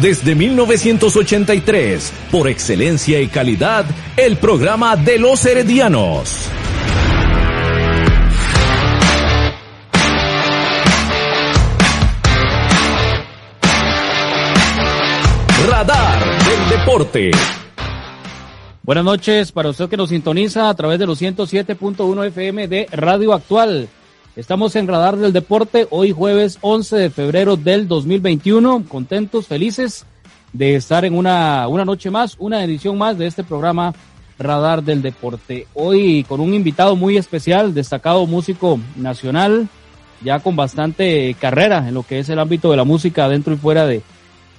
Desde 1983, por excelencia y calidad, el programa de los heredianos. Radar del Deporte. Buenas noches para usted que nos sintoniza a través de los 107.1 FM de Radio Actual. Estamos en Radar del Deporte, hoy jueves 11 de febrero del 2021. Contentos, felices de estar en una, una noche más, una edición más de este programa Radar del Deporte. Hoy con un invitado muy especial, destacado músico nacional, ya con bastante carrera en lo que es el ámbito de la música dentro y fuera de,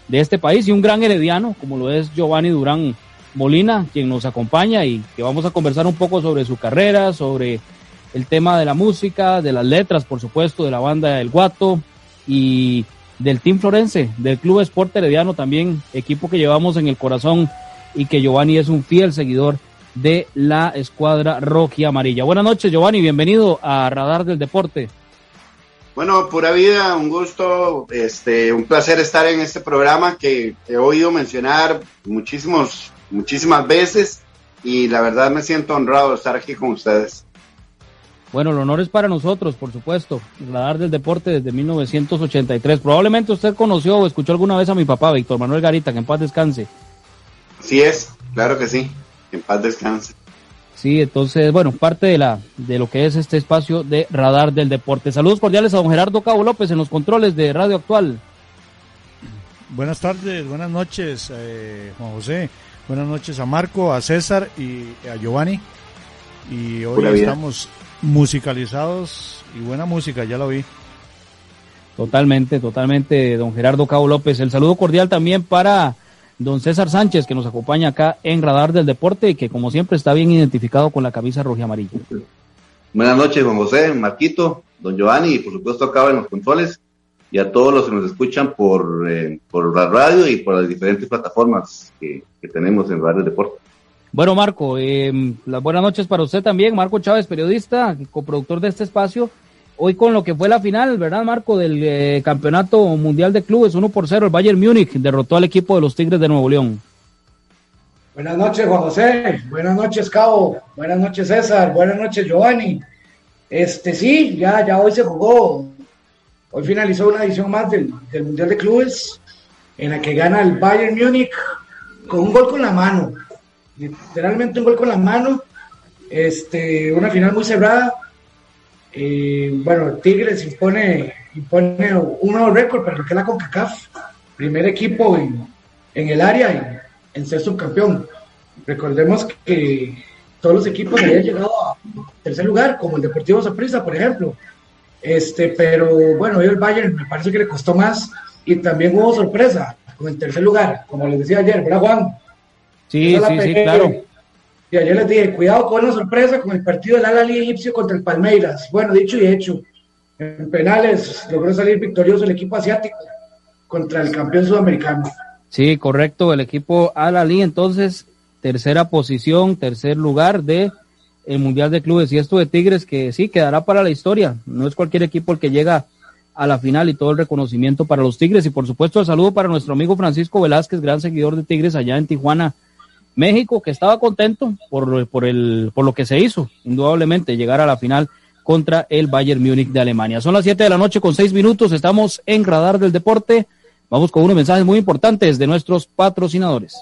de este país y un gran herediano como lo es Giovanni Durán Molina, quien nos acompaña y que vamos a conversar un poco sobre su carrera, sobre el tema de la música, de las letras, por supuesto, de la banda El Guato y del Team Florense, del Club Sport Herediano también, equipo que llevamos en el corazón y que Giovanni es un fiel seguidor de la escuadra roja y amarilla. Buenas noches, Giovanni, bienvenido a Radar del Deporte. Bueno, pura vida, un gusto, este, un placer estar en este programa que he oído mencionar muchísimos, muchísimas veces y la verdad me siento honrado de estar aquí con ustedes. Bueno, el honor es para nosotros, por supuesto. Radar del Deporte desde 1983. Probablemente usted conoció o escuchó alguna vez a mi papá, Víctor Manuel Garita, que en paz descanse. Sí es, claro que sí, en paz descanse. Sí, entonces, bueno, parte de la de lo que es este espacio de Radar del Deporte. Saludos cordiales a don Gerardo Cabo López en los controles de Radio Actual. Buenas tardes, buenas noches, eh, Juan José. Buenas noches a Marco, a César y a Giovanni. Y hoy estamos musicalizados y buena música, ya lo vi. Totalmente, totalmente, don Gerardo Cabo López. El saludo cordial también para don César Sánchez, que nos acompaña acá en Radar del Deporte y que como siempre está bien identificado con la camisa roja y amarilla. Buenas noches, Juan José, Marquito, don Giovanni y por supuesto acá en los controles y a todos los que nos escuchan por, eh, por la radio y por las diferentes plataformas que, que tenemos en Radio Deporte. Bueno, Marco, eh, las buenas noches para usted también. Marco Chávez, periodista, coproductor de este espacio. Hoy con lo que fue la final, ¿verdad, Marco? Del eh, Campeonato Mundial de Clubes, 1 por 0, el Bayern Múnich derrotó al equipo de los Tigres de Nuevo León. Buenas noches, Juan José. Buenas noches, Cabo. Buenas noches, César. Buenas noches, Giovanni. Este sí, ya, ya hoy se jugó. Hoy finalizó una edición más del, del Mundial de Clubes en la que gana el Bayern Múnich con un gol con la mano literalmente un gol con la mano, este, una final muy cerrada. Eh, bueno, Tigres impone, impone un nuevo récord para lo que es la CONCACAF, primer equipo en, en el área y en ser subcampeón. Recordemos que todos los equipos habían llegado a tercer lugar, como el Deportivo Saprissa, por ejemplo. Este, pero bueno, el Bayern me parece que le costó más y también hubo sorpresa con el tercer lugar, como les decía ayer, ¿verdad, Juan? Sí, sí, sí, claro. Y ayer les dije, cuidado con la sorpresa con el partido del Alali egipcio contra el Palmeiras. Bueno, dicho y hecho, en penales logró salir victorioso el equipo asiático contra el campeón sudamericano. Sí, correcto, el equipo Al-Ali entonces tercera posición, tercer lugar de el Mundial de Clubes y esto de Tigres que sí quedará para la historia, no es cualquier equipo el que llega a la final y todo el reconocimiento para los Tigres y por supuesto el saludo para nuestro amigo Francisco Velázquez, gran seguidor de Tigres allá en Tijuana, México, que estaba contento por, por, el, por lo que se hizo, indudablemente, llegar a la final contra el Bayern Múnich de Alemania. Son las 7 de la noche con 6 minutos, estamos en Radar del Deporte. Vamos con unos mensajes muy importantes de nuestros patrocinadores.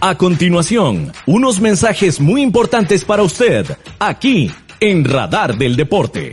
A continuación, unos mensajes muy importantes para usted, aquí en Radar del Deporte.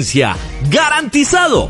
¡Garantizado!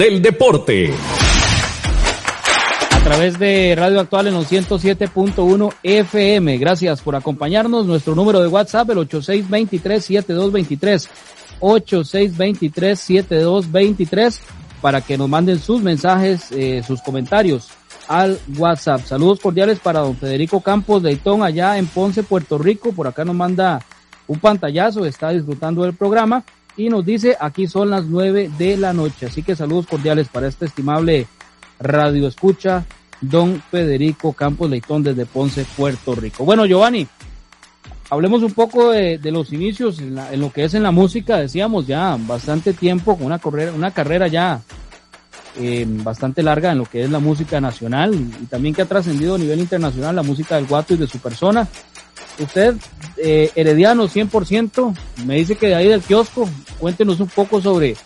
Del deporte. A través de Radio Actual en los 107.1 FM. Gracias por acompañarnos. Nuestro número de WhatsApp, el 8623-7223. 8623-7223 para que nos manden sus mensajes, eh, sus comentarios al WhatsApp. Saludos cordiales para don Federico Campos de Itón allá en Ponce, Puerto Rico. Por acá nos manda un pantallazo, está disfrutando del programa y nos dice aquí son las nueve de la noche. Así que saludos cordiales para este estimable radio escucha, don Federico Campos Leitón desde Ponce, Puerto Rico. Bueno, Giovanni, hablemos un poco de, los inicios en, lo que es en la música. Decíamos ya bastante tiempo con una carrera, una carrera ya eh, bastante larga en lo que es la música nacional y, y también que ha trascendido a nivel internacional la música del guato y de su persona usted, eh, herediano 100%, me dice que de ahí del kiosco, cuéntenos un poco sobre,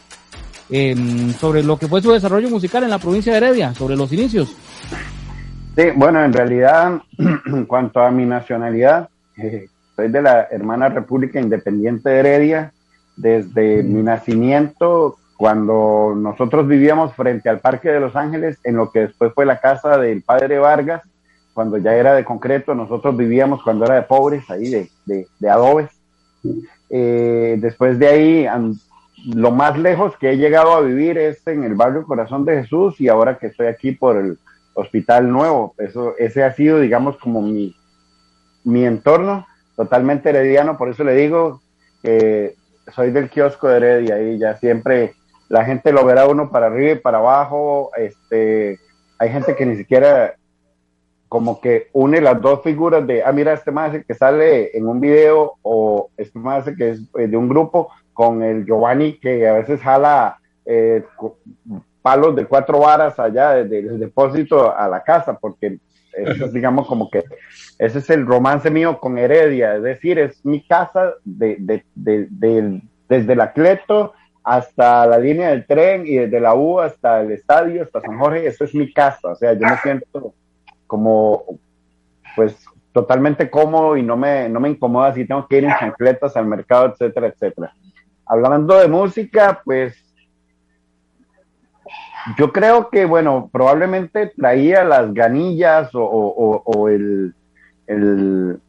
em, sobre lo que fue su desarrollo musical en la provincia de Heredia, sobre los inicios. Sí, bueno, en realidad, en cuanto a mi nacionalidad, eh, soy de la hermana República Independiente de Heredia. Desde mi nacimiento, cuando nosotros vivíamos frente al Parque de Los Ángeles, en lo que después fue la casa del padre Vargas, cuando ya era de concreto, nosotros vivíamos cuando era de pobres, ahí de, de, de adobes. Eh, después de ahí, lo más lejos que he llegado a vivir es en el barrio Corazón de Jesús y ahora que estoy aquí por el Hospital Nuevo. Eso, ese ha sido, digamos, como mi, mi entorno, totalmente herediano, por eso le digo que soy del kiosco de Heredia y ya siempre la gente lo verá uno para arriba y para abajo, este, hay gente que ni siquiera como que une las dos figuras de, ah, mira, este más que sale en un video o este más que es eh, de un grupo con el Giovanni que a veces jala eh, palos de cuatro varas allá desde el depósito a la casa, porque es, digamos como que ese es el romance mío con Heredia, es decir, es mi casa de, de, de, desde el Acleto hasta la línea del tren y desde la U hasta el estadio, hasta San Jorge, eso es mi casa, o sea, yo me siento como pues totalmente cómodo y no me, no me incomoda si tengo que ir en chancletas al mercado, etcétera, etcétera. Hablando de música, pues yo creo que, bueno, probablemente traía las ganillas o, el, el,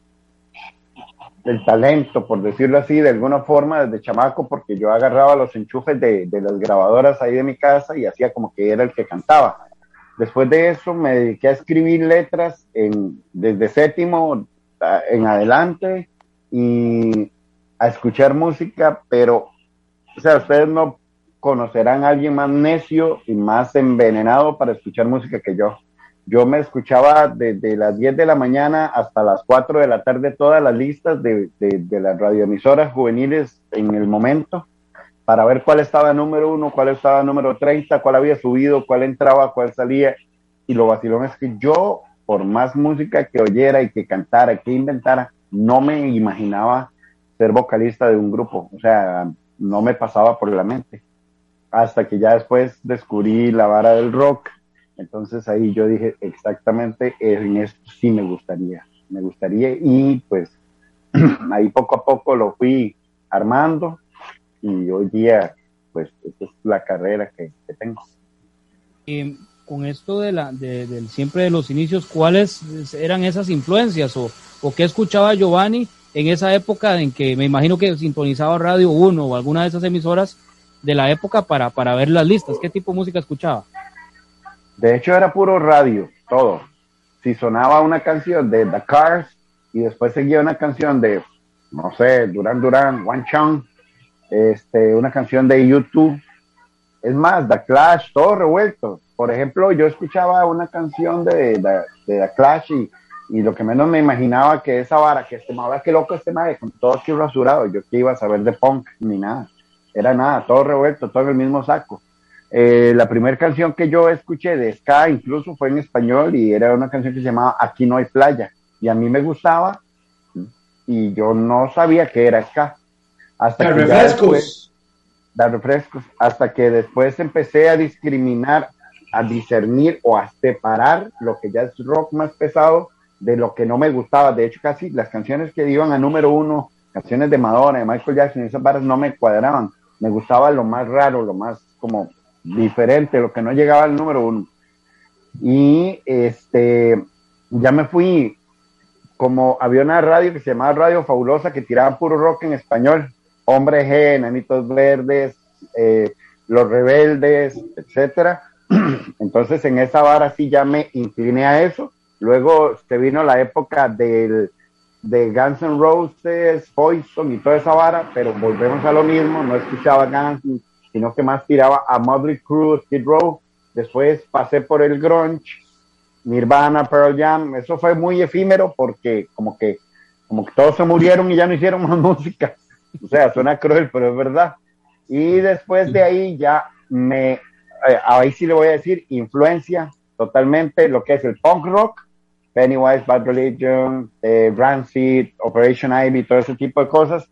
talento, por decirlo así, de alguna forma desde chamaco, porque yo agarraba los enchufes de, de, las grabadoras ahí de mi casa y hacía como que era el que cantaba. Después de eso me dediqué a escribir letras en, desde séptimo en adelante y a escuchar música, pero, o sea, ustedes no conocerán a alguien más necio y más envenenado para escuchar música que yo. Yo me escuchaba desde las 10 de la mañana hasta las 4 de la tarde todas las listas de, de, las radioemisoras juveniles en el momento para ver cuál estaba número uno, cuál estaba número 30, cuál había subido, cuál entraba, cuál salía. Y lo vacilón es que yo, por más música que oyera y que cantara, que inventara, no me imaginaba ser vocalista de un grupo. O sea, no me pasaba por la mente hasta que ya después descubrí la vara del rock. Entonces ahí yo dije exactamente en esto sí me gustaría, me gustaría y pues ahí poco a poco lo fui armando y hoy día pues esta es la carrera que, tengo. Y con esto de la de, siempre de los inicios, ¿cuáles eran esas influencias o, o qué escuchaba Giovanni en esa época en que me imagino que sintonizaba Radio 1 o alguna de esas emisoras de la época para, para ver las listas? ¿Qué tipo de música escuchaba? De hecho era puro radio, todo. Si sonaba una canción de The Cars y después seguía una canción de, no sé, Duran Duran, One Chang, este, una canción de YouTube, es más, The Clash, todo revuelto. Por ejemplo, yo escuchaba una canción de, de, The Clash y, y, lo que menos me imaginaba que esa vara, que este madre, qué loco este madre, con todo aquí rasurado, yo que iba a saber de punk ni nada era nada, todo revuelto, todo en el mismo saco. Eh, la primera canción que yo escuché de ska incluso fue en español y era una canción que se llamaba Aquí no hay playa y a mí me gustaba y yo no sabía que era ska. Hasta que refrescos. dar refrescos. Hasta que después empecé a discriminar, a discernir o a separar lo que ya es rock más pesado de lo que no me gustaba. De hecho, casi las canciones que iban a número uno, canciones de Madonna, de Michael Jackson, esas barras no me cuadraban me gustaba lo más raro, lo más como diferente, lo que no llegaba al número uno. Y este, ya me fui, como había una radio que se llamaba Radio Fabulosa que tiraba puro rock en español, Hombre G, Nanitos Verdes, eh, Los Rebeldes, etcétera. Entonces en esa vara sí ya me incliné a eso. Luego se vino la época del de Guns N' Roses, Poison y toda esa vara, pero volvemos a lo mismo, no escuchaba Guns, sino que más tiraba a Motley Crue, Skid Row, después pasé por el grunge, Nirvana, Pearl Jam, eso fue muy efímero porque como que como que todos se murieron y ya no hicieron más música. O sea, suena cruel, pero es verdad. Y después de ahí ya me, eh, ahí sí le voy a decir, influencia totalmente lo que es el punk rock Pennywise, Bad Religion, eh, Rancid, Operation Ivy, todo ese tipo de cosas.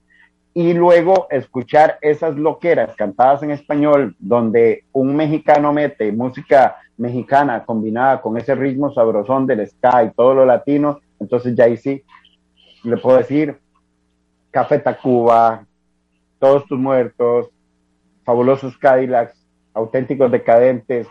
Y luego escuchar esas loqueras cantadas en español, donde un mexicano mete música mexicana combinada con ese ritmo sabrosón del ska y todo lo latino. Entonces ya ahí sí, le puedo decir, Café Tacuba, Todos tus muertos, Fabulosos Cadillacs, Auténticos Decadentes,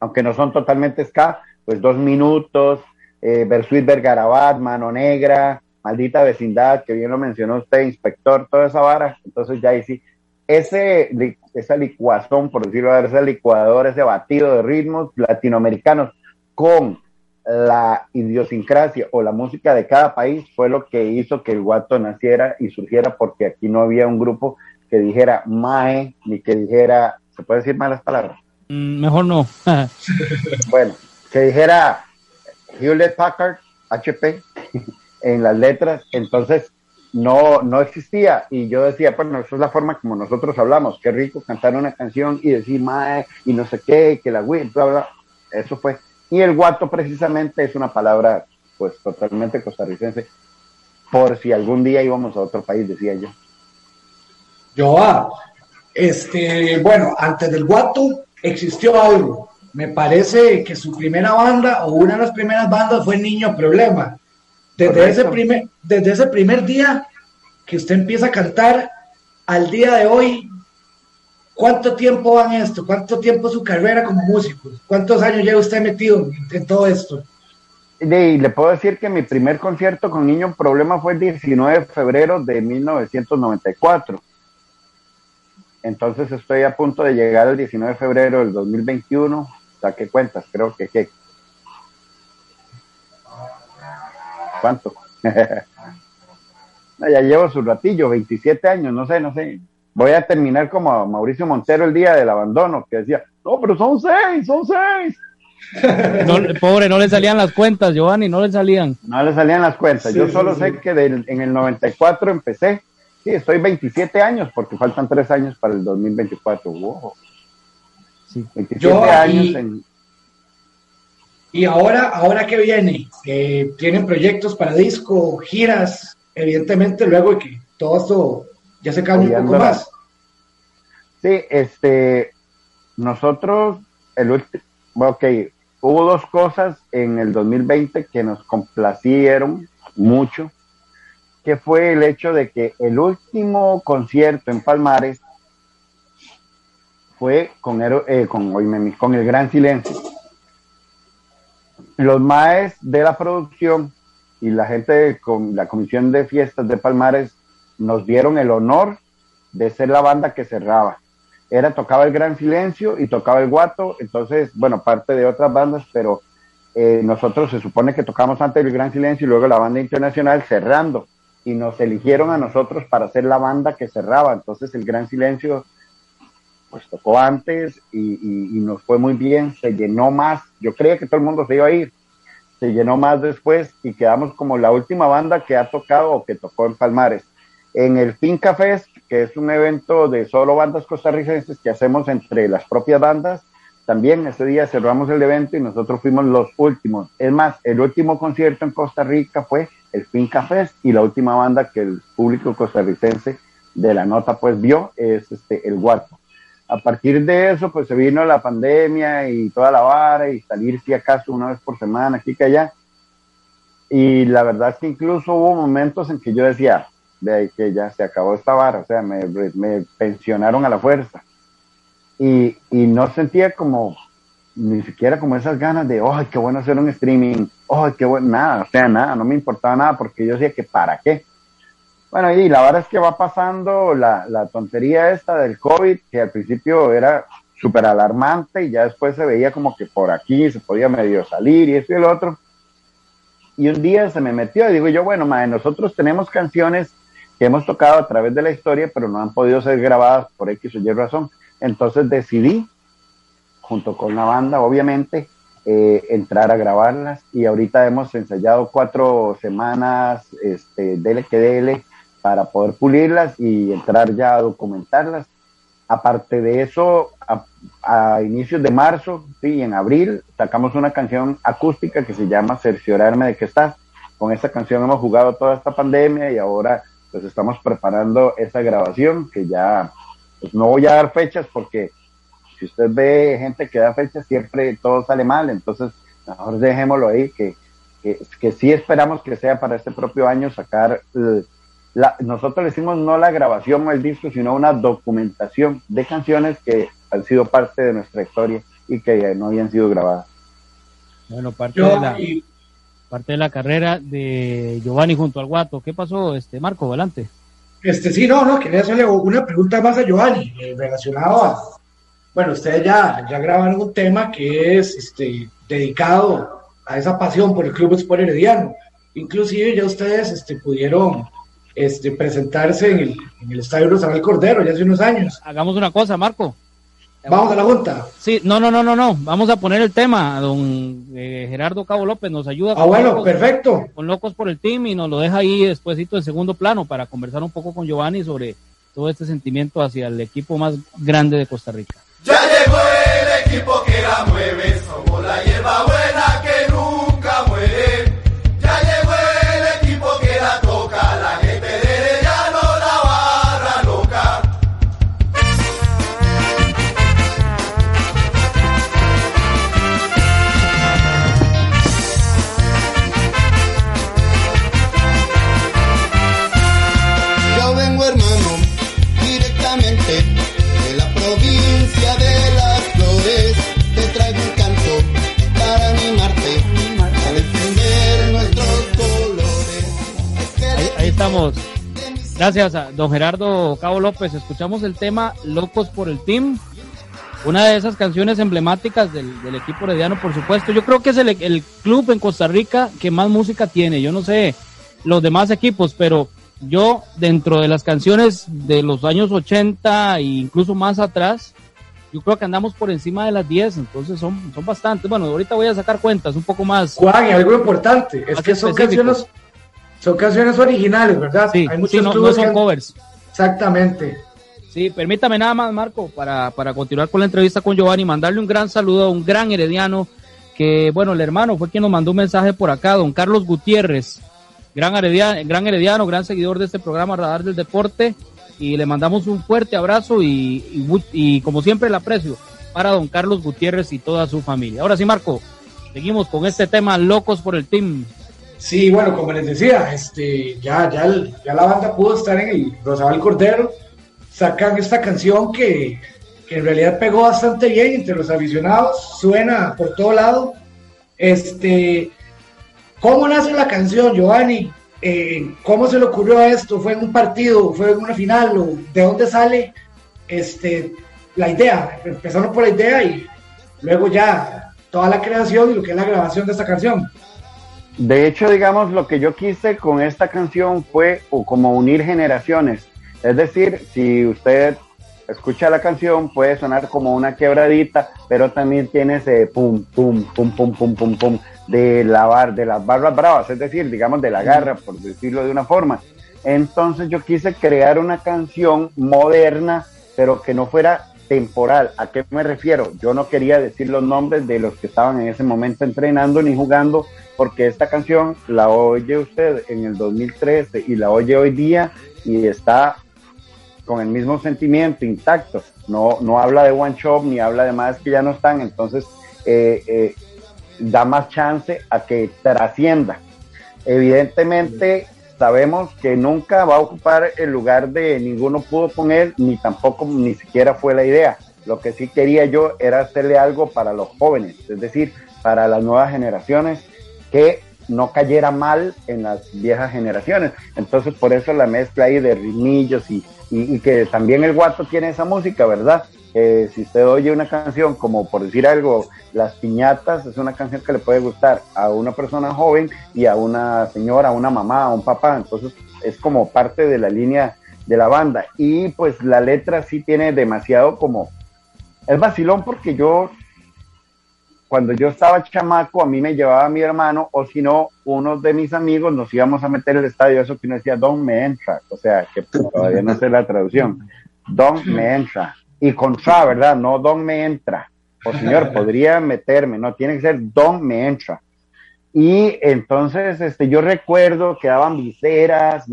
aunque no son totalmente ska, pues dos minutos, eh, Bersuit Bergarabat, Mano Negra, Maldita Vecindad, que bien lo mencionó usted, Inspector, toda esa vara. Entonces ya ahí sí, ese, esa licuazón, por decirlo así, ese licuador, ese batido de ritmos latinoamericanos con la idiosincrasia o la música de cada país fue lo que hizo que el guato naciera y surgiera porque aquí no había un grupo que dijera mae ni que dijera, ¿se puede decir malas palabras? Mm, mejor no. bueno, que dijera Hewlett Packard, HP, en las letras, entonces no, no existía. Y yo decía, bueno, eso es la forma como nosotros hablamos, qué rico cantar una canción y decir mae y no sé qué, que la Wii, bla, bla. Eso fue. Y el guato precisamente es una palabra pues totalmente costarricense, por si algún día íbamos a otro país, decía yo. Yo, este, bueno, antes del guato existió algo. Me parece que su primera banda o una de las primeras bandas fue Niño Problema. Desde ese, primer, desde ese primer día que usted empieza a cantar al día de hoy, ¿Cuánto tiempo van esto? ¿Cuánto tiempo su carrera como músico? ¿Cuántos años lleva usted metido en, todo esto? Y le puedo decir que mi primer concierto con Niño Problema fue el 19 de febrero de 1994. Entonces estoy a punto de llegar al 19 de febrero del 2021. Saqué cuentas, creo que ¿qué? ¿Cuánto? ya llevo su ratillo, 27 años, no sé, no sé voy a terminar como Mauricio Montero el día del abandono, que decía, no, pero son seis, son seis. pobre, no le salían las cuentas, Giovanni, no le salían. No le salían las cuentas. Yo solo sé que en el 94 empecé. Sí, estoy 27 años porque faltan tres años para el 2024. Wow. Sí. 27 años y, en... y ahora, ahora que viene, que tienen proyectos para disco, giras, evidentemente luego de que todo esto ya se cambia un poco más. Sí, este, nosotros, el último, ok, hubo dos cosas en el 2020 que nos complacieron mucho, que fue el hecho de que el último concierto en Palmares fue con, eh, con, con el Gran Silencio. Los maes de la producción y la gente con la comisión de fiestas de Palmares nos dieron el honor de ser la banda que cerraba. Era, tocaba el Gran Silencio y tocaba el Guato, entonces, bueno, parte de otras bandas, pero eh, nosotros se supone que tocamos antes el Gran Silencio y luego la banda internacional cerrando, y nos eligieron a nosotros para ser la banda que cerraba, entonces el Gran Silencio pues tocó antes y, y nos fue muy bien, se llenó más, yo creía que todo el mundo se iba a ir, se llenó más después y quedamos como la última banda que ha tocado o que tocó en Palmares en el Finca Fest, que es un evento de solo bandas costarricenses que hacemos entre las propias bandas. También ese día cerramos el evento y nosotros fuimos los últimos. Es más, el último concierto en Costa Rica fue el Finca Fest y la última banda que el público costarricense de la nota pues vio es este, el Guardo. A partir de eso pues se vino la pandemia y toda la vara y salir si acaso una vez por semana aquí que allá. Y la verdad es que incluso hubo momentos en que yo decía, de ahí que ya se acabó esta vara, o sea, me, me pensionaron a la fuerza. Y, y, no sentía como, ni siquiera como esas ganas de, ¡ay, qué bueno hacer un streaming! ¡ay, qué bueno! Nada, o sea, nada, no me importaba nada porque yo decía que para qué. Bueno, y la verdad es que va pasando la, la tontería esta del COVID, que al principio era súper alarmante y ya después se veía como que por aquí se podía medio salir y eso y el otro. Y un día se me metió y digo yo, bueno, madre, nosotros tenemos canciones que hemos tocado a través de la historia, pero no han podido ser grabadas por X o Y razón. Entonces decidí, junto con la banda, obviamente, eh, entrar a grabarlas y ahorita hemos ensayado cuatro semanas, este, dele que dele, para poder pulirlas y entrar ya a documentarlas. Aparte de eso, a, a, inicios de marzo, sí, en abril, sacamos una canción acústica que se llama Cerciorarme de que estás. Con esta canción hemos jugado toda esta pandemia y ahora pues estamos preparando esa grabación que ya pues no voy a dar fechas porque si usted ve gente que da fechas siempre todo sale mal, entonces mejor dejémoslo ahí que, que, sí esperamos que sea para este propio año sacar eh, la, nosotros le decimos no la grabación o el disco, sino una documentación de canciones que han sido parte de nuestra historia y que no habían sido grabadas. Bueno, parte de la, parte de la carrera de Giovanni junto al Guato. ¿Qué pasó, este Marco? Adelante. Este sí, no, no, quería hacerle una pregunta más a Giovanni, eh, relacionado a, bueno, ustedes ya, ya grabaron un tema que es este, dedicado a esa pasión por el Club Sport Herediano. Inclusive ya ustedes este, pudieron este, presentarse en el, en el Estadio Rosabel Cordero ya hace unos años. Hagamos una cosa, Marco. Vamos a la junta. Sí, no, no, no, no, no. Vamos a poner el tema. Don eh, Gerardo Cabo López nos ayuda. Ah, bueno, perfecto. Con Locos por el Team y nos lo deja ahí despuésito en segundo plano para conversar un poco con Giovanni sobre todo este sentimiento hacia el equipo más grande de Costa Rica. Ya llegó el equipo que la mueve, somos la hierba buena que Gracias a don Gerardo Cabo López. Escuchamos el tema Locos por el Team. Una de esas canciones emblemáticas del, del equipo herediano, por supuesto. Yo creo que es el, el club en Costa Rica que más música tiene. Yo no sé los demás equipos, pero yo dentro de las canciones de los años 80 e incluso más atrás, yo creo que andamos por encima de las 10, entonces son, son bastantes. Bueno, ahorita voy a sacar cuentas un poco más. Juan, y algo importante, es que son canciones, son canciones originales, ¿verdad? Sí, Hay sí, muchos no, son que- covers. Exactamente. Sí, permítame nada más, Marco, para, para continuar con la entrevista con Giovanni, mandarle un gran saludo a un gran herediano, que, bueno, el hermano fue quien nos mandó un mensaje por acá, don Carlos Gutiérrez, gran herediano, gran, herediano, gran seguidor de este programa Radar del Deporte, y le mandamos un fuerte abrazo y, y, y como siempre el aprecio para don Carlos Gutiérrez y toda su familia. Ahora sí, Marco, seguimos con este tema, locos por el team. Sí, bueno, como les decía, este, ya, ya, ya la banda pudo estar en el Rosabal Cordero, sacan esta canción que, que en realidad pegó bastante bien entre los aficionados, suena por todo lado. Este, ¿cómo nace la canción, Giovanni? Eh, ¿Cómo se le ocurrió esto? ¿Fue en un partido? ¿Fue en una final? ¿O ¿De dónde sale este, la idea? Empezando por la idea y luego ya toda la creación y lo que es la grabación de esta canción. De hecho, digamos, lo que yo quise con esta canción fue o como unir generaciones. Es decir, si usted escucha la canción, puede sonar como una quebradita, pero también tiene ese pum, pum, pum, pum, pum, pum, pum de, la bar, de las barras bravas, es decir, digamos de la garra, por decirlo de una forma. Entonces yo quise crear una canción moderna, pero que no fuera temporal. ¿A qué me refiero? Yo no quería decir los nombres de los que estaban en ese momento entrenando ni jugando, porque esta canción la oye usted en el 2013 y la oye hoy día y está con el mismo sentimiento intacto. No, no habla de one shop ni habla de más que ya no están, entonces eh, eh, da más chance a que trascienda. Evidentemente sabemos que nunca va a ocupar el lugar de ninguno pudo poner, ni tampoco ni siquiera fue la idea. Lo que sí quería yo era hacerle algo para los jóvenes, es decir, para las nuevas generaciones, que no cayera mal en las viejas generaciones. Entonces, por eso la mezcla ahí de ritmillos y, y, y que también el guato tiene esa música, ¿verdad? Eh, si usted oye una canción, como por decir algo, Las Piñatas, es una canción que le puede gustar a una persona joven y a una señora, a una mamá, a un papá. Entonces, es como parte de la línea de la banda. Y pues la letra sí tiene demasiado como. Es vacilón porque yo cuando yo estaba chamaco, a mí me llevaba mi hermano, o si no, unos de mis amigos nos íbamos a meter el estadio, eso que uno decía, Don me entra, o sea, que todavía no sé la traducción, Don me entra, y contra, ¿verdad? No Don me entra, o señor, podría meterme, no, tiene que ser Don me entra. Y entonces, este, yo recuerdo que daban viseras,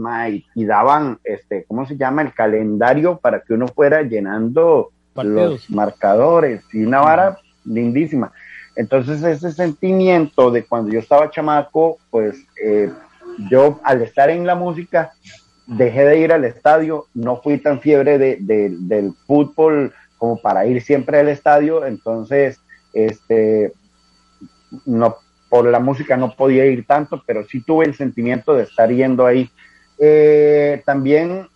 y daban, este, ¿cómo se llama? El calendario para que uno fuera llenando Partidos. los marcadores, y una vara lindísima. Entonces ese sentimiento de cuando yo estaba chamaco, pues eh, yo al estar en la música dejé de ir al estadio, no fui tan fiebre de, de, del fútbol como para ir siempre al estadio, entonces este no por la música no podía ir tanto, pero sí tuve el sentimiento de estar yendo ahí. Eh, también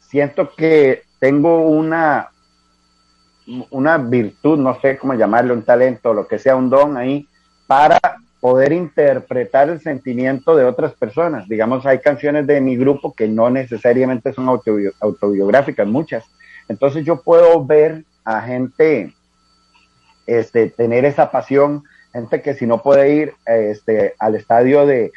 siento que tengo una una virtud, no sé cómo llamarlo, un talento, lo que sea, un don ahí, para poder interpretar el sentimiento de otras personas. Digamos, hay canciones de mi grupo que no necesariamente son autobiográficas, muchas. Entonces yo puedo ver a gente este, tener esa pasión, gente que si no puede ir este, al estadio de,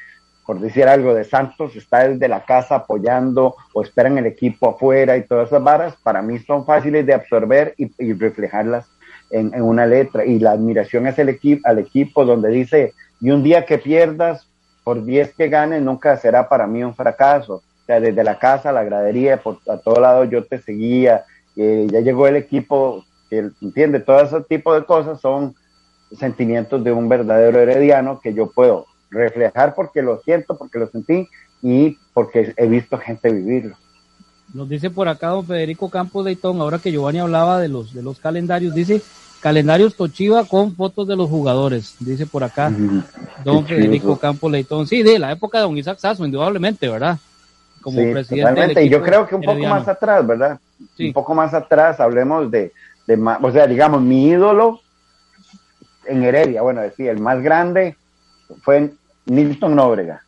por decir algo, de Santos, está desde la casa apoyando o esperan el equipo afuera y todas esas varas, para mí son fáciles de absorber y, reflejarlas en, en, una letra. Y la admiración es el equipo, al equipo donde dice, y un día que pierdas, por 10 que ganes, nunca será para mí un fracaso. O sea, desde la casa, la gradería, por a todo lado yo te seguía, ya llegó el equipo, que entiende, todo ese tipo de cosas son sentimientos de un verdadero herediano que yo puedo reflejar porque lo siento, porque lo sentí y porque he visto gente vivirlo. Nos dice por acá don Federico Campos de Itón, ahora que Giovanni hablaba de los, de los calendarios, dice Calendarios Tochiva con fotos de los jugadores, dice por acá don Federico Campos Leitón. Sí, de la época de don Isaac Sasso, indudablemente, ¿verdad? Como presidente. y yo creo que un poco más atrás, ¿verdad? Un poco más atrás, hablemos de, de, o sea, digamos, mi ídolo en Heredia, bueno, decía, el más grande fue Nilton Nóbrega.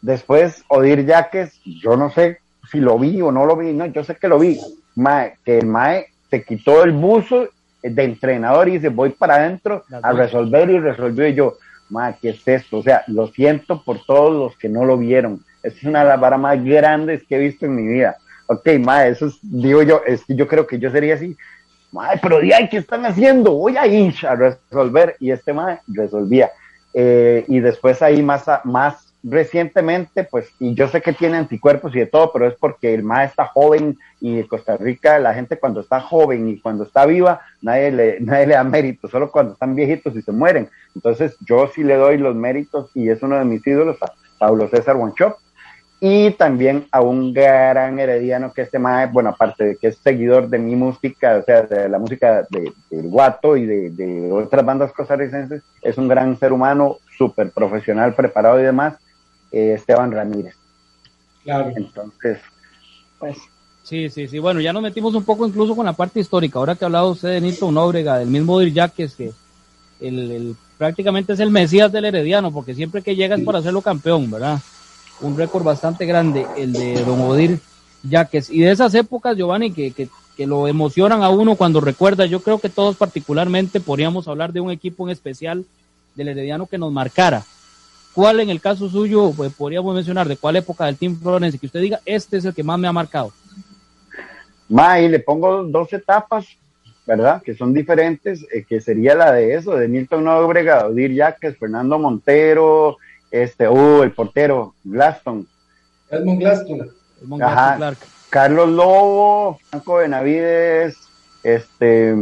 Después, Odir Yaques, yo no sé si lo vi o no lo vi, no, yo sé que lo vi. Mae, que el Mae se quitó el buzo de entrenador y dice, voy para adentro a resolver y resolvió y yo, ma, ¿qué es esto? O sea, lo siento por todos los que no lo vieron. es una de las varas más grandes que he visto en mi vida. Ok, ma, eso es, digo yo, es que yo creo que yo sería así, ma, pero di, ¿qué están haciendo? Voy a ir a resolver. Y este ma resolvía. Eh, y después ahí más, más recientemente, pues, y yo sé que tiene anticuerpos y de todo, pero es porque el MA está joven y Costa Rica la gente cuando está joven y cuando está viva, nadie le, nadie le da mérito, solo cuando están viejitos y se mueren. Entonces yo sí le doy los méritos y es uno de mis ídolos a Pablo César Wanchop y también a un gran herediano que este MA, bueno, aparte de que es seguidor de mi música, o sea, de la música de, del Guato y de, de otras bandas costarricenses, es un gran ser humano, súper profesional, preparado y demás eh, Esteban Ramírez. Claro. Entonces, pues. Sí, sí, sí. Bueno, ya nos metimos un poco incluso con la parte histórica. Ahora que ha hablado usted de Nito Nóbrega, del mismo Dir Yaques, que el, prácticamente es el Mesías del Herediano, porque siempre que llega es para hacerlo campeón, ¿verdad? Un récord bastante grande, el de Don Odir Yaques. Y de esas épocas, Giovanni, que, que, que lo emocionan a uno cuando recuerda, yo creo que todos particularmente podríamos hablar de un equipo en especial del Herediano que nos marcara. ¿Cuál en el caso suyo pues, podríamos mencionar de cuál época del Team Florence que usted diga, este es el que más me ha marcado? May, le pongo dos etapas, ¿verdad? Que son diferentes, eh, que sería la de eso, de Milton Nobrega, Odir Yaques, Fernando Montero, este, uh, el portero, Glaston. Edmund Glaston. Ajá. Carlos Lobo, Franco Benavides, este,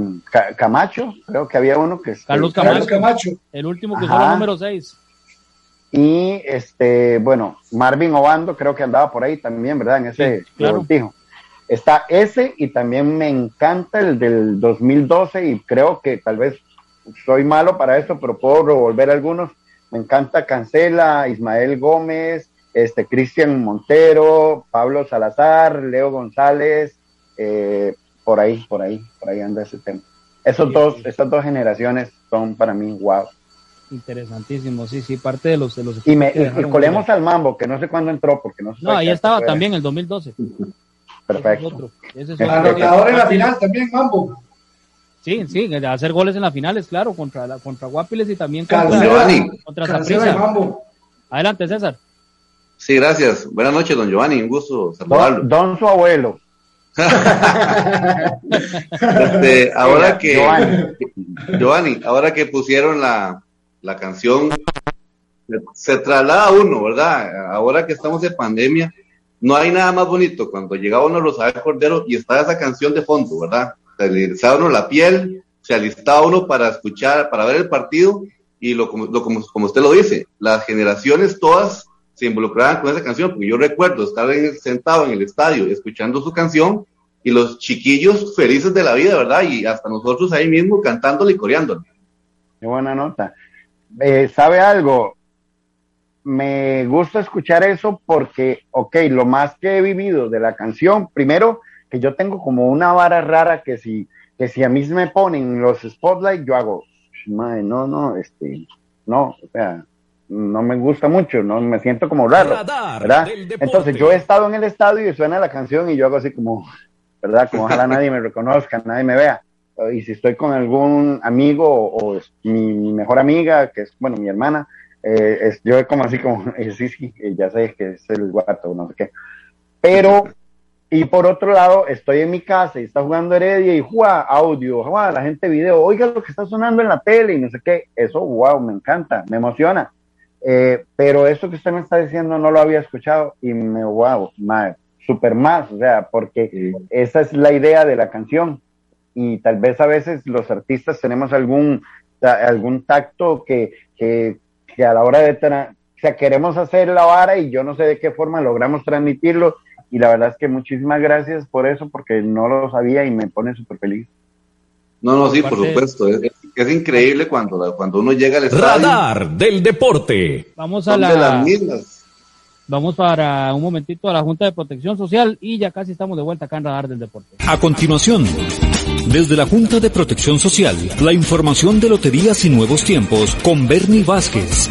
Camacho, creo que había uno que... Carlos Camacho. Carlos Camacho. El último que fue el número 6. Y este, bueno, Marvin Obando creo que andaba por ahí también, ¿verdad? En ese sí, Está ese y también me encanta el del 2012 y creo que tal vez soy malo para eso, pero puedo revolver algunos. Me encanta Cancela, Ismael Gómez, este Cristian Montero, Pablo Salazar, Leo González, eh, por ahí, por ahí, por ahí anda ese tema. Esos dos, estas dos generaciones son para mí wow. Interesantísimo, sí, sí, parte de los... De los y, me, y, colemos al Mambo, que no sé cuándo entró, porque no sé. No, ahí estaba también, el 2012. Perfecto. Ese es en la final también, Mambo. Sí, sí, hacer goles en las finales, claro, contra, la, contra Guapiles y también contra, contra Adelante, César. Sí, gracias. Buenas noches, don Giovanni, un gusto saludarlo. Don, su abuelo. este, ahora que Giovanni, ahora que pusieron la, la canción se traslada a uno, ¿verdad? Ahora que estamos en pandemia, no hay nada más bonito cuando llega uno a Rosario Cordero y está esa canción de fondo, ¿verdad? Se alistaba uno la piel, se alistaba uno para escuchar, para ver el partido y lo, lo como, como usted lo dice, las generaciones todas se involucraban con esa canción, porque yo recuerdo estar sentado en el estadio escuchando su canción y los chiquillos felices de la vida, ¿verdad? Y hasta nosotros ahí mismo cantándole y coreándole. Qué buena nota. Eh, ¿sabe algo? Me gusta escuchar eso porque, ok, lo más que he vivido de la canción, primero, que yo tengo como una vara rara que si, que si a mí se me ponen los spotlights, yo hago no, no, este, no, o sea, no me gusta mucho, no me siento como raro, ¿verdad? Entonces yo he estado en el estadio y suena la canción y yo hago así como, ¿verdad? Como ojalá nadie me reconozca, nadie me vea. Y si estoy con algún amigo o, mi, mejor amiga, que es, bueno, mi hermana, eh, es, yo como así como, sí, sí, ya sé que es el guato, no sé qué. Pero y por otro lado, estoy en mi casa y está jugando Heredia y juega audio, juega la gente video, oiga lo que está sonando en la tele y no sé qué. Eso, wow, me encanta, me emociona. Eh, pero eso que usted me está diciendo no lo había escuchado y me, wow, super más, o sea, porque esa es la idea de la canción. Y tal vez a veces los artistas tenemos algún, algún tacto que, que, que a la hora de, o sea, queremos hacer la vara y yo no sé de qué forma logramos transmitirlo y la verdad es que muchísimas gracias por eso, porque no lo sabía y me pone súper feliz. No, no, sí, por supuesto. Es, increíble cuando, cuando uno llega al estadio. Radar del deporte. Vamos a la. Vamos para un momentito a la Junta de Protección Social y ya casi estamos de vuelta acá en Radar del Deporte. A continuación, desde la Junta de Protección Social, la información de Loterías y Nuevos Tiempos con Bernie Vázquez.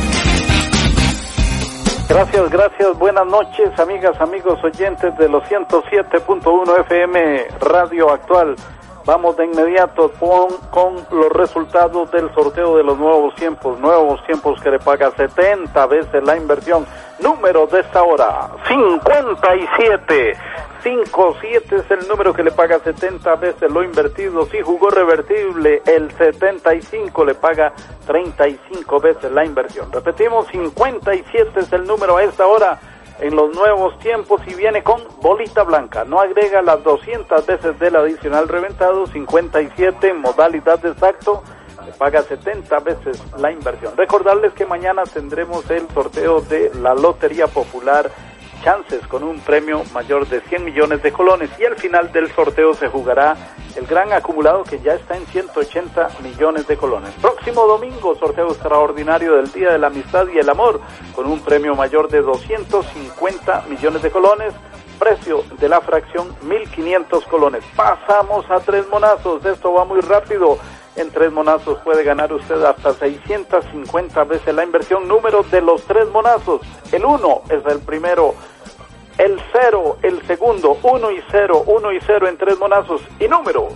Gracias, gracias. Buenas noches, amigas, amigos oyentes de los 107.1 FM Radio Actual. Vamos de inmediato con, con, los resultados del sorteo de los nuevos tiempos. Nuevos tiempos que le paga 70 veces la inversión. Número de esta hora, 57. 5-7 es el número que le paga 70 veces lo invertido. Si jugó revertible, el 75 le paga 35 veces la inversión. Repetimos, 57 es el número a esta hora en los nuevos tiempos y viene con bolita blanca. No agrega las 200 veces del adicional reventado, 57 en modalidad de exacto, le paga 70 veces la inversión. Recordarles que mañana tendremos el sorteo de la Lotería Popular chances con un premio mayor de 100 millones de colones y al final del sorteo se jugará el gran acumulado que ya está en 180 millones de colones. Próximo domingo sorteo extraordinario del Día de la Amistad y el Amor con un premio mayor de 250 millones de colones. Precio de la fracción 1.500 colones. Pasamos a tres monazos. Esto va muy rápido. En tres monazos puede ganar usted hasta 650 veces la inversión. Número de los tres monazos. El uno es el primero el 0, el segundo, 1 y 0, 1 y 0 en tres monazos y número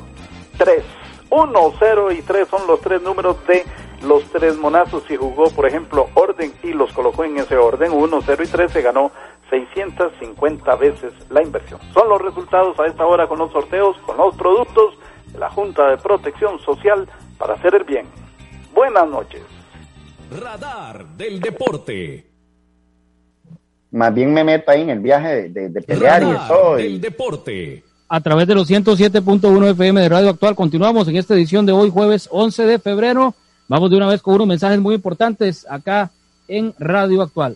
3. 1, 0 y 3 son los tres números de los tres monazos. Si jugó, por ejemplo, orden y los colocó en ese orden, 1, 0 y 3, se ganó 650 veces la inversión. Son los resultados a esta hora con los sorteos, con los productos de la Junta de Protección Social para hacer el bien. Buenas noches. Radar del Deporte más bien me meto ahí en el viaje de, pelear y eso. El deporte. A través de los 107.1 FM de Radio Actual, continuamos en esta edición de hoy, jueves 11 de febrero. Vamos de una vez con unos mensajes muy importantes acá en Radio Actual.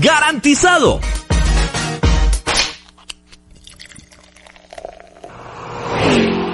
¡Garantizado!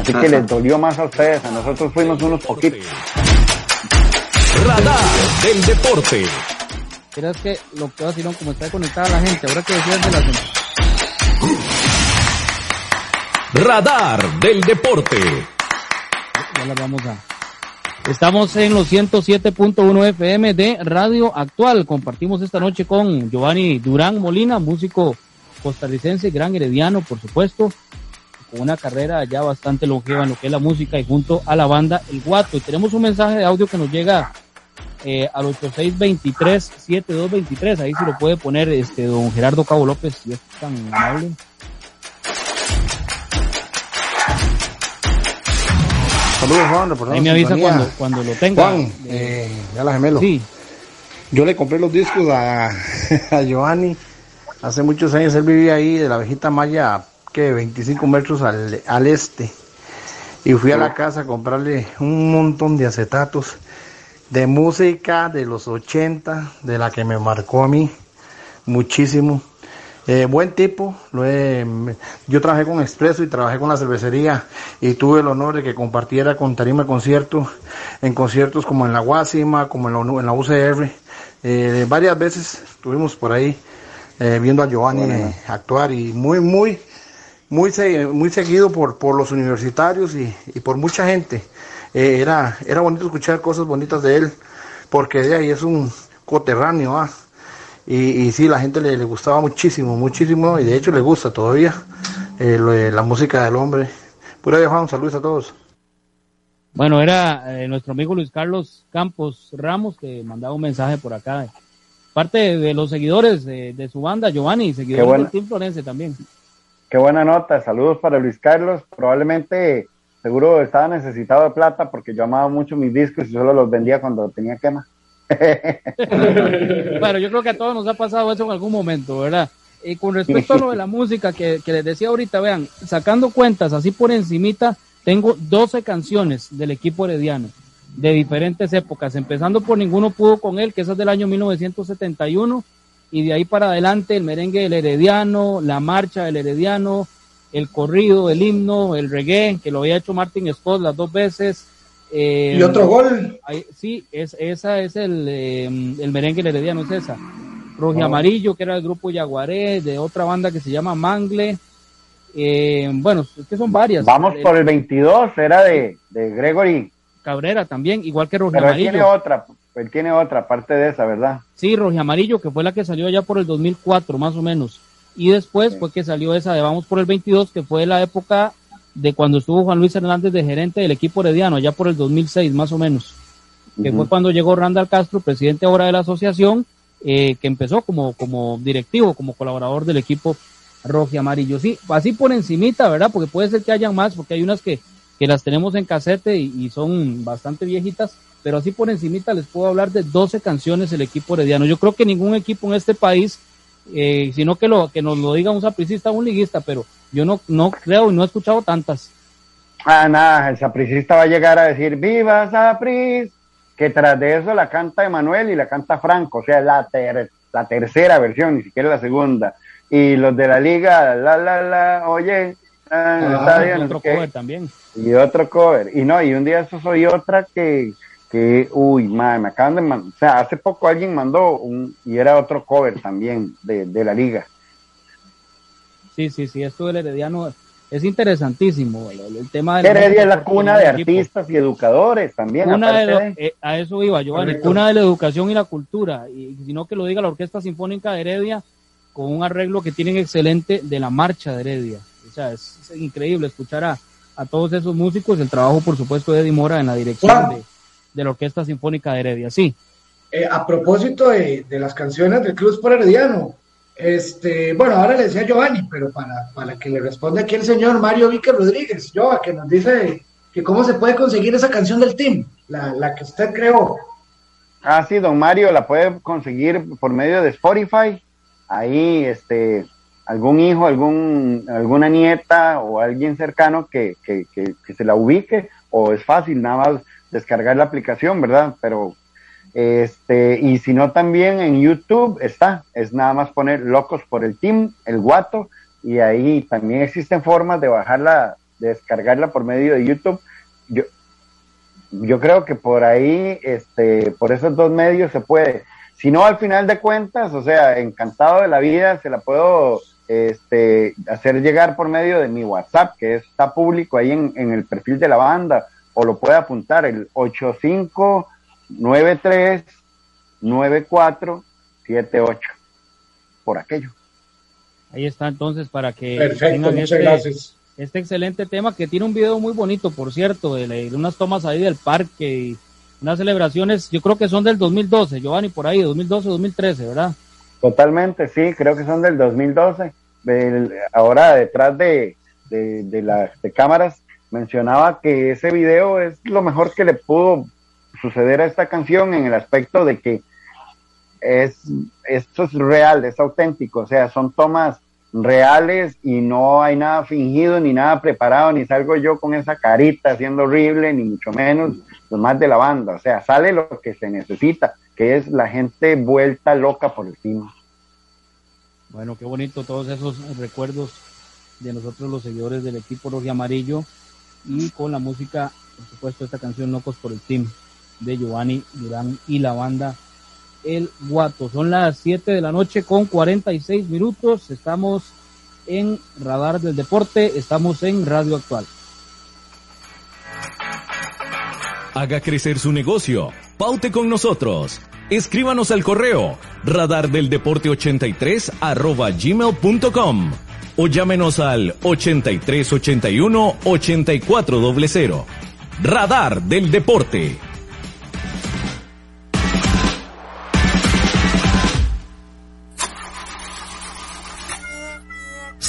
Así que les dolió más a ustedes, a nosotros fuimos unos poquitos. Radar del deporte. ¿Crees que lo que va a decir como está conectada la gente? Ahora que decías de la gente. Radar del deporte. Ya la vamos a. Estamos en los 107.1 FM de Radio Actual. Compartimos esta noche con Giovanni Durán Molina, músico costarricense, gran herediano, por supuesto, con una carrera ya bastante longeva en lo que es la música y junto a la banda El Guato. Y tenemos un mensaje de audio que nos llega eh, al 8623-7223. Ahí si lo puede poner este don Gerardo Cabo López, si es tan amable. Saludos Juan, Ahí me avisa cuando, cuando lo tenga. Juan, eh, ya la gemelo. Sí. Yo le compré los discos a, a Giovanni. Hace muchos años él vivía ahí de la Vejita Maya que 25 metros al, al este. Y fui a la casa a comprarle un montón de acetatos de música de los 80, de la que me marcó a mí muchísimo. Eh, buen tipo, lo yo trabajé con Expreso y trabajé con la cervecería y tuve el honor de que compartiera con Tarima Concierto en conciertos como en la Guasima, como en la, en la UCR. Eh, varias veces estuvimos por ahí eh, viendo a Giovanni actuar y muy, muy muy, muy seguido por, por los universitarios y, por mucha gente. Eh, era, era bonito escuchar cosas bonitas de él, porque de ahí es un coterráneo, ¿ah? y, y sí, la gente le, gustaba muchísimo, muchísimo, y de hecho le gusta todavía eh, la música del hombre. Pura de Juan, saludos a todos. Bueno, era eh, nuestro amigo Luis Carlos Campos Ramos que mandaba un mensaje por acá. Parte de, los seguidores de, su banda, Giovanni, seguidores del Team Florense también. Qué buena nota. Saludos para Luis Carlos. Probablemente, seguro estaba necesitado de plata porque yo amaba mucho mis discos y solo los vendía cuando tenía quema. bueno, yo creo que a todos nos ha pasado eso en algún momento, ¿verdad? Y con respecto a lo de la música que, les decía ahorita, vean, sacando cuentas así por encimita, tengo 12 canciones del equipo herediano de diferentes épocas, empezando por Ninguno Pudo con él, que esa es del año 1971, y de ahí para adelante el merengue del Herediano, la marcha del Herediano, el corrido, el himno, el reggae, que lo había hecho Martin Scott las dos veces. Eh, ¿Y otro gol? sí, es, esa es el, eh, el merengue del Herediano, es esa. Rojo Amarillo, que era el grupo Yaguaré, de otra banda que se llama Mangle. Eh, bueno, es que son varias. Vamos por el 22, era de, de Gregory. Cabrera también, igual que Rojo Pero Amarillo. Tiene otra, él tiene otra parte de esa, ¿verdad? Sí, Rojo Amarillo, que fue la que salió ya por el 2004, más o menos. Y después fue que salió esa de Vamos por el 22, que fue la época de cuando estuvo Juan Luis Hernández de gerente del equipo herediano, ya por el 2006, más o menos. Que fue cuando llegó Randall Castro, presidente ahora de la asociación, eh, que empezó como, como directivo, como colaborador del equipo rojo y amarillo. Sí, así por encimita, ¿verdad? Porque puede ser que hayan más, porque hay unas que, que las tenemos en casete y, son bastante viejitas, pero así por encimita les puedo hablar de 12 canciones el equipo herediano. Yo creo que ningún equipo en este país, eh, sino que lo que nos lo diga un sapricista o un liguista, pero yo no, no creo y no he escuchado tantas. Ah, nada, el sapricista va a llegar a decir, viva Sapris, que tras de eso la canta Emanuel y la canta Franco, o sea, la, la tercera versión, ni siquiera la segunda. Y los de la liga, la, la, la, oye, ah, y otro cover también. Y otro cover. Y no, y un día eso soy otra que, que uy, madre, me acaban de mandar, o sea, hace poco alguien mandó un, y era otro cover también de, de la liga. Sí, sí, sí, esto del Herediano es interesantísimo el, tema de Heredia es la cuna de artistas y educadores también. Eh, a eso iba, Giovanni, cuna de la educación y la cultura, y sino que lo diga la Orquesta Sinfónica de Heredia con un arreglo que tienen excelente de la marcha de Heredia. O sea, es, increíble escuchar a, todos esos músicos, el trabajo por supuesto de Eddie Mora en la dirección de, la Orquesta Sinfónica de Heredia, sí. Eh, a propósito de, de, las canciones del Club por Herediano, este, bueno, ahora le decía Giovanni, pero para, para que le responda aquí el señor Mario Víquez Rodríguez, yo, que nos dice que cómo se puede conseguir esa canción del team, la, la que usted creó. Ah, sí, don Mario, la puede conseguir por medio de Spotify. Ahí, este, algún hijo, algún, alguna nieta o alguien cercano que, que, que, que se la ubique, o es fácil nada más descargar la aplicación, ¿verdad? Pero este, y si no, también en YouTube está, es nada más poner Locos por el Team, el guato, y ahí también existen formas de bajarla, de descargarla por medio de YouTube. Yo, yo creo que por ahí, este, por esos dos medios se puede. Si no, al final de cuentas, o sea, encantado de la vida, se la puedo este, hacer llegar por medio de mi WhatsApp, que está público ahí en, en el perfil de la banda, o lo puede apuntar, el 85 939478 por aquello. Ahí está entonces para que tengan este, este, excelente tema que tiene un video muy bonito, por cierto, de, unas tomas ahí del parque y unas celebraciones, yo creo que son del 2012, Giovanni, por ahí, 2012-2013, ¿verdad? Totalmente, sí, creo que son del 2012. ahora detrás de, de, de las de cámaras mencionaba que ese video es lo mejor que le pudo suceder a esta canción en el aspecto de que es, esto es real, es auténtico, o sea, son tomas reales y no hay nada fingido ni nada preparado, ni salgo yo con esa carita haciendo horrible, ni mucho menos los más de la banda, o sea, sale lo que se necesita, que es la gente vuelta loca por el cine. Bueno, qué bonito todos esos recuerdos de nosotros los seguidores del equipo rojo y amarillo y con la música, por supuesto, esta canción Locos por el Team de Giovanni Durán y la banda El Guato. Son las 7 de la noche con 46 minutos. Estamos en Radar del Deporte, estamos en Radio Actual. Haga crecer su negocio. Paute con nosotros. Escríbanos al correo radardeldeporte83 arroba gmail.com o llámenos al 8381 8400. Radar del Deporte.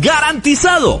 ¡Garantizado!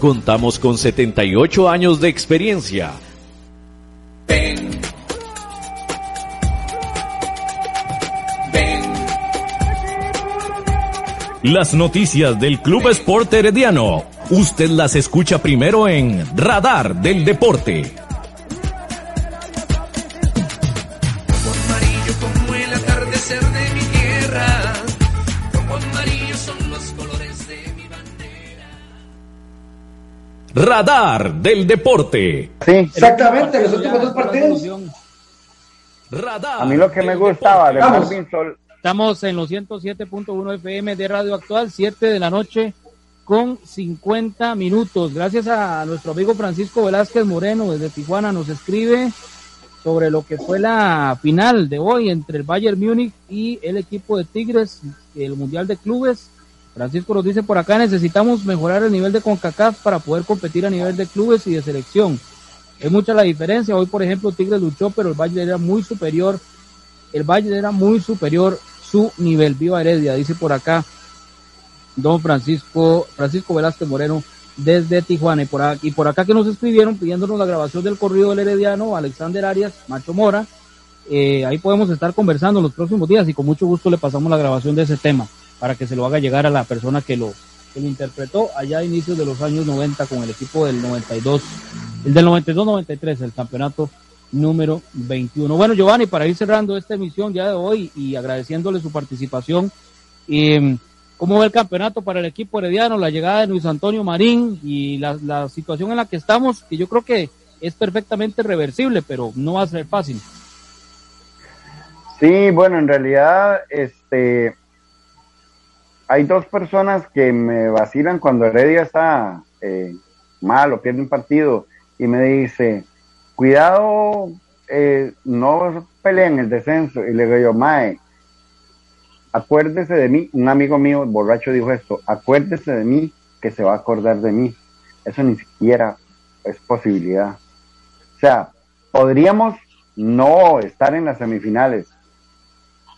Contamos con 78 años de experiencia. Las noticias del Club Sport Herediano. Usted las escucha primero en Radar del Deporte. Radar del Deporte. Sí, exactamente, los últimos dos partidos. Radar. A mí lo que me gustaba de Marvin Sol. Estamos en los 107.1 FM de Radio Actual, 7 de la noche con 50 minutos. Gracias a nuestro amigo Francisco Velázquez Moreno desde Tijuana nos escribe sobre lo que fue la final de hoy entre el Bayern Múnich y el equipo de Tigres, el Mundial de Clubes. Francisco nos dice por acá, necesitamos mejorar el nivel de CONCACAF para poder competir a nivel de clubes y de selección. Es mucha la diferencia. Hoy, por ejemplo, Tigres luchó, pero el Valle era muy superior. El Valle era muy superior su nivel. Viva Heredia, dice por acá don Francisco, Francisco Velázquez Moreno desde Tijuana. Y por, acá, y por acá que nos escribieron pidiéndonos la grabación del corrido del Herediano, Alexander Arias, Macho Mora. Eh, ahí podemos estar conversando los próximos días y con mucho gusto le pasamos la grabación de ese tema para que se lo haga llegar a la persona que lo, que lo interpretó allá a inicios de los años 90 con el equipo del 92, el del 92-93, el campeonato número 21. Bueno, Giovanni, para ir cerrando esta emisión ya de hoy y agradeciéndole su participación, eh, ¿cómo ve el campeonato para el equipo herediano, la llegada de Luis Antonio Marín y la, la situación en la que estamos, que yo creo que es perfectamente reversible, pero no va a ser fácil? Sí, bueno, en realidad, este, hay dos personas que me vacilan cuando Heredia está eh, mal o pierde un partido y me dice, cuidado, eh, no peleen el descenso. Y le digo yo, Mae, acuérdese de mí, un amigo mío borracho dijo esto, acuérdese de mí que se va a acordar de mí. Eso ni siquiera es posibilidad. O sea, podríamos no estar en las semifinales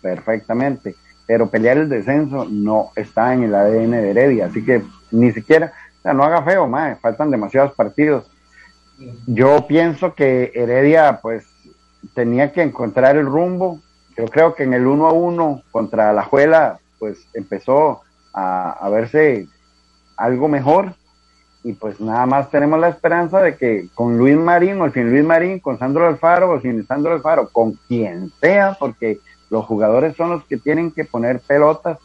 perfectamente, pero pelear el descenso no está en el ADN de Heredia, así que ni siquiera, o sea, no haga feo, mae, faltan demasiados partidos. Yo pienso que Heredia, pues, tenía que encontrar el rumbo. Yo creo que en el 1 a 1 contra la Juela, pues, empezó a, a verse algo mejor. y pues nada más tenemos la esperanza de que con Luis Marín o sin Luis Marín, con Sandro Alfaro o sin Sandro Alfaro, con quien sea, porque los jugadores son los que tienen que poner pelotas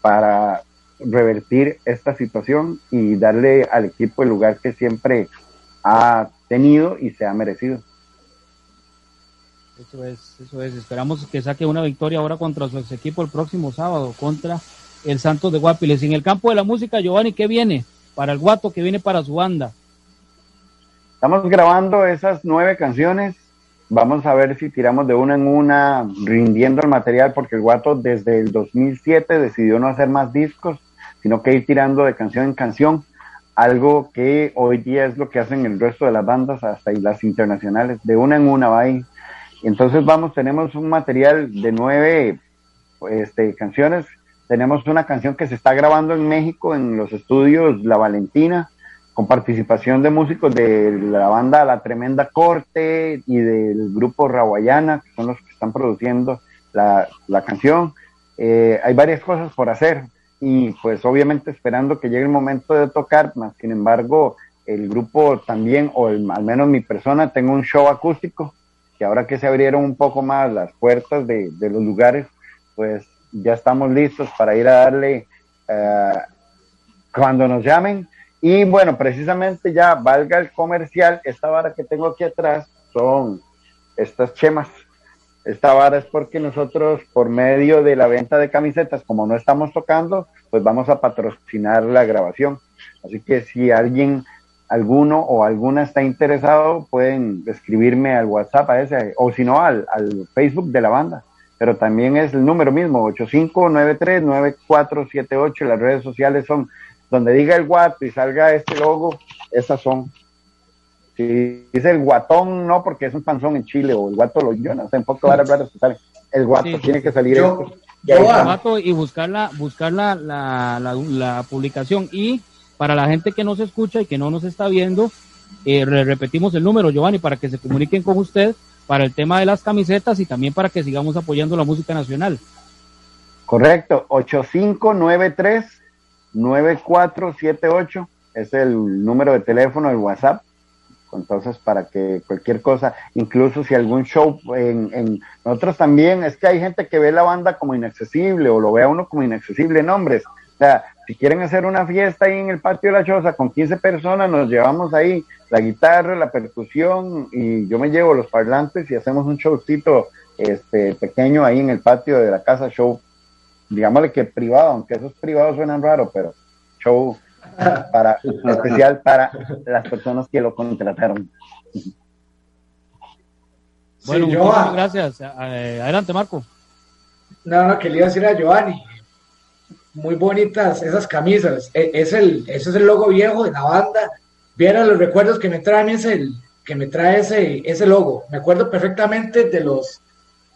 para revertir esta situación y darle al equipo el lugar que siempre ha tenido y se ha merecido. Eso es, eso es. Esperamos que saque una victoria ahora contra su ex equipo el próximo sábado contra el Santos de Guapiles. En el campo de la música, Giovanni, ¿qué viene para el Guato? ¿Qué viene para su banda? Estamos grabando esas nueve canciones. Vamos a ver si tiramos de una en una, rindiendo el material, porque el Guato desde el 2007 decidió no hacer más discos, sino que ir tirando de canción en canción algo que hoy día es lo que hacen el resto de las bandas, hasta las internacionales, de una en una va ahí. Entonces vamos, tenemos un material de nueve este, canciones, tenemos una canción que se está grabando en México en los estudios La Valentina, con participación de músicos de la banda La Tremenda Corte y del grupo Rawayana, que son los que están produciendo la, canción. Eh, hay varias cosas por hacer y pues obviamente esperando que llegue el momento de tocar, más sin embargo el grupo también, o al menos mi persona, tengo un show acústico, que ahora que se abrieron un poco más las puertas de, los lugares, pues ya estamos listos para ir a darle eh, cuando nos llamen. Y bueno, precisamente ya valga el comercial, esta vara que tengo aquí atrás son estas chemas esta vara es porque nosotros, por medio de la venta de camisetas, como no estamos tocando, pues vamos a patrocinar la grabación. Así que si alguien, alguno o alguna está interesado, pueden escribirme al WhatsApp a ese, o si no, al, al Facebook de la banda. Pero también es el número mismo, 8593-9478. Las redes sociales son donde diga el WhatsApp y salga este logo, esas son. Si dice el guatón, no, porque es un panzón en Chile, o el guato lo yo no sé, en poco va a hablar sale. El guato tiene que salir. Yo, yo y buscar, la, buscar la, la, la, publicación. Y para la gente que no se escucha y que no nos está viendo, eh, repetimos el número, Giovanni, para que se comuniquen con usted para el tema de las camisetas y también para que sigamos apoyando la música nacional. Correcto, 8593-9478 es el número de teléfono del WhatsApp entonces, para que cualquier cosa, incluso si algún show en, en, nosotros también, es que hay gente que ve la banda como inaccesible o lo ve uno como inaccesible en hombres. O sea, si quieren hacer una fiesta ahí en el patio de la choza con 15 personas, nos llevamos ahí la guitarra, la percusión y yo me llevo los parlantes y hacemos un showcito este, pequeño ahí en el patio de la casa, show, digámosle que privado, aunque esos privados suenan raro, pero show para especial para las personas que lo contrataron. Bueno, muchas gracias. Adelante, Marco. No, no, que le iba a decir a Giovanni. Muy bonitas esas camisas. E, es el, ese es el logo viejo de la banda. Vieron los recuerdos que me traen ese, que me trae ese, ese logo. Me acuerdo perfectamente de los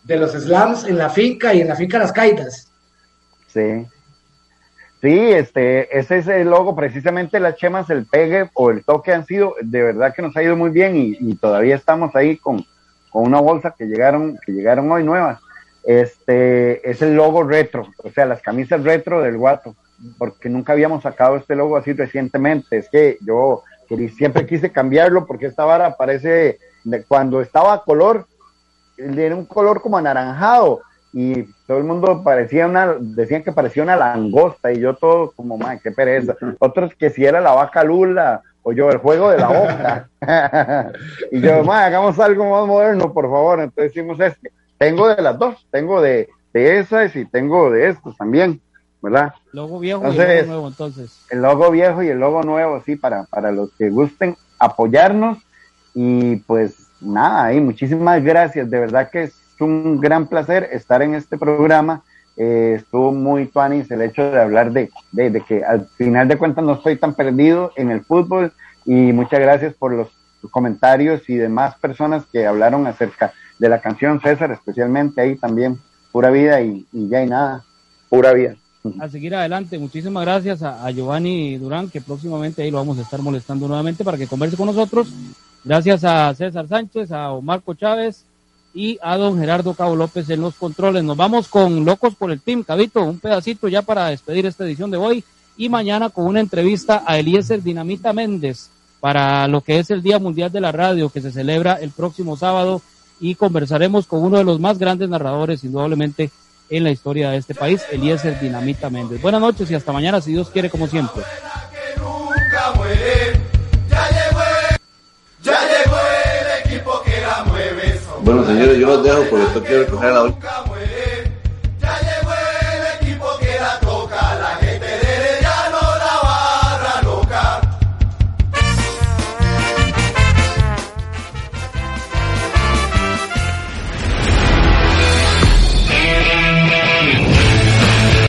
de los slams en la finca y en la finca Las Caitas. Sí. Sí, este, ese es el logo, precisamente las chemas, el pegue o el toque han sido, de verdad que nos ha ido muy bien y, todavía estamos ahí con, una bolsa que llegaron, que llegaron hoy nuevas. Este, es el logo retro, o sea, las camisas retro del guato, porque nunca habíamos sacado este logo así recientemente. Es que yo siempre quise cambiarlo porque esta vara parece, cuando estaba color, era un color como anaranjado y todo el mundo parecía una, decían que parecía una langosta y yo todo como, madre, qué pereza. Otros que si era la vaca lula o yo el juego de la boca. y yo, madre, hagamos algo más moderno, por favor. Entonces hicimos este. Tengo de las dos, tengo de, de esas y tengo de estos también, ¿verdad? Logo viejo y el logo nuevo, entonces. El logo viejo y el logo nuevo, sí, para, para los que gusten apoyarnos. Y pues nada, y muchísimas gracias, de verdad que es un gran placer estar en este programa. Eh, estuvo muy tuanis el hecho de hablar de, de, que al final de cuentas no estoy tan perdido en el fútbol y muchas gracias por los comentarios y demás personas que hablaron acerca de la canción César, especialmente ahí también, pura vida y, ya hay nada, pura vida. A seguir adelante, muchísimas gracias a, a, Giovanni Durán, que próximamente ahí lo vamos a estar molestando nuevamente para que converse con nosotros. Gracias a César Sánchez, a Marco Chávez, y a don Gerardo Cabo López en los controles. Nos vamos con Locos por el Team, Cabito, un pedacito ya para despedir esta edición de hoy y mañana con una entrevista a Eliezer Dinamita Méndez para lo que es el Día Mundial de la Radio que se celebra el próximo sábado y conversaremos con uno de los más grandes narradores indudablemente en la historia de este país, Eliezer Dinamita Méndez. Buenas noches y hasta mañana si Dios quiere como siempre. Bueno, señores, yo los dejo porque esto quiero recoger la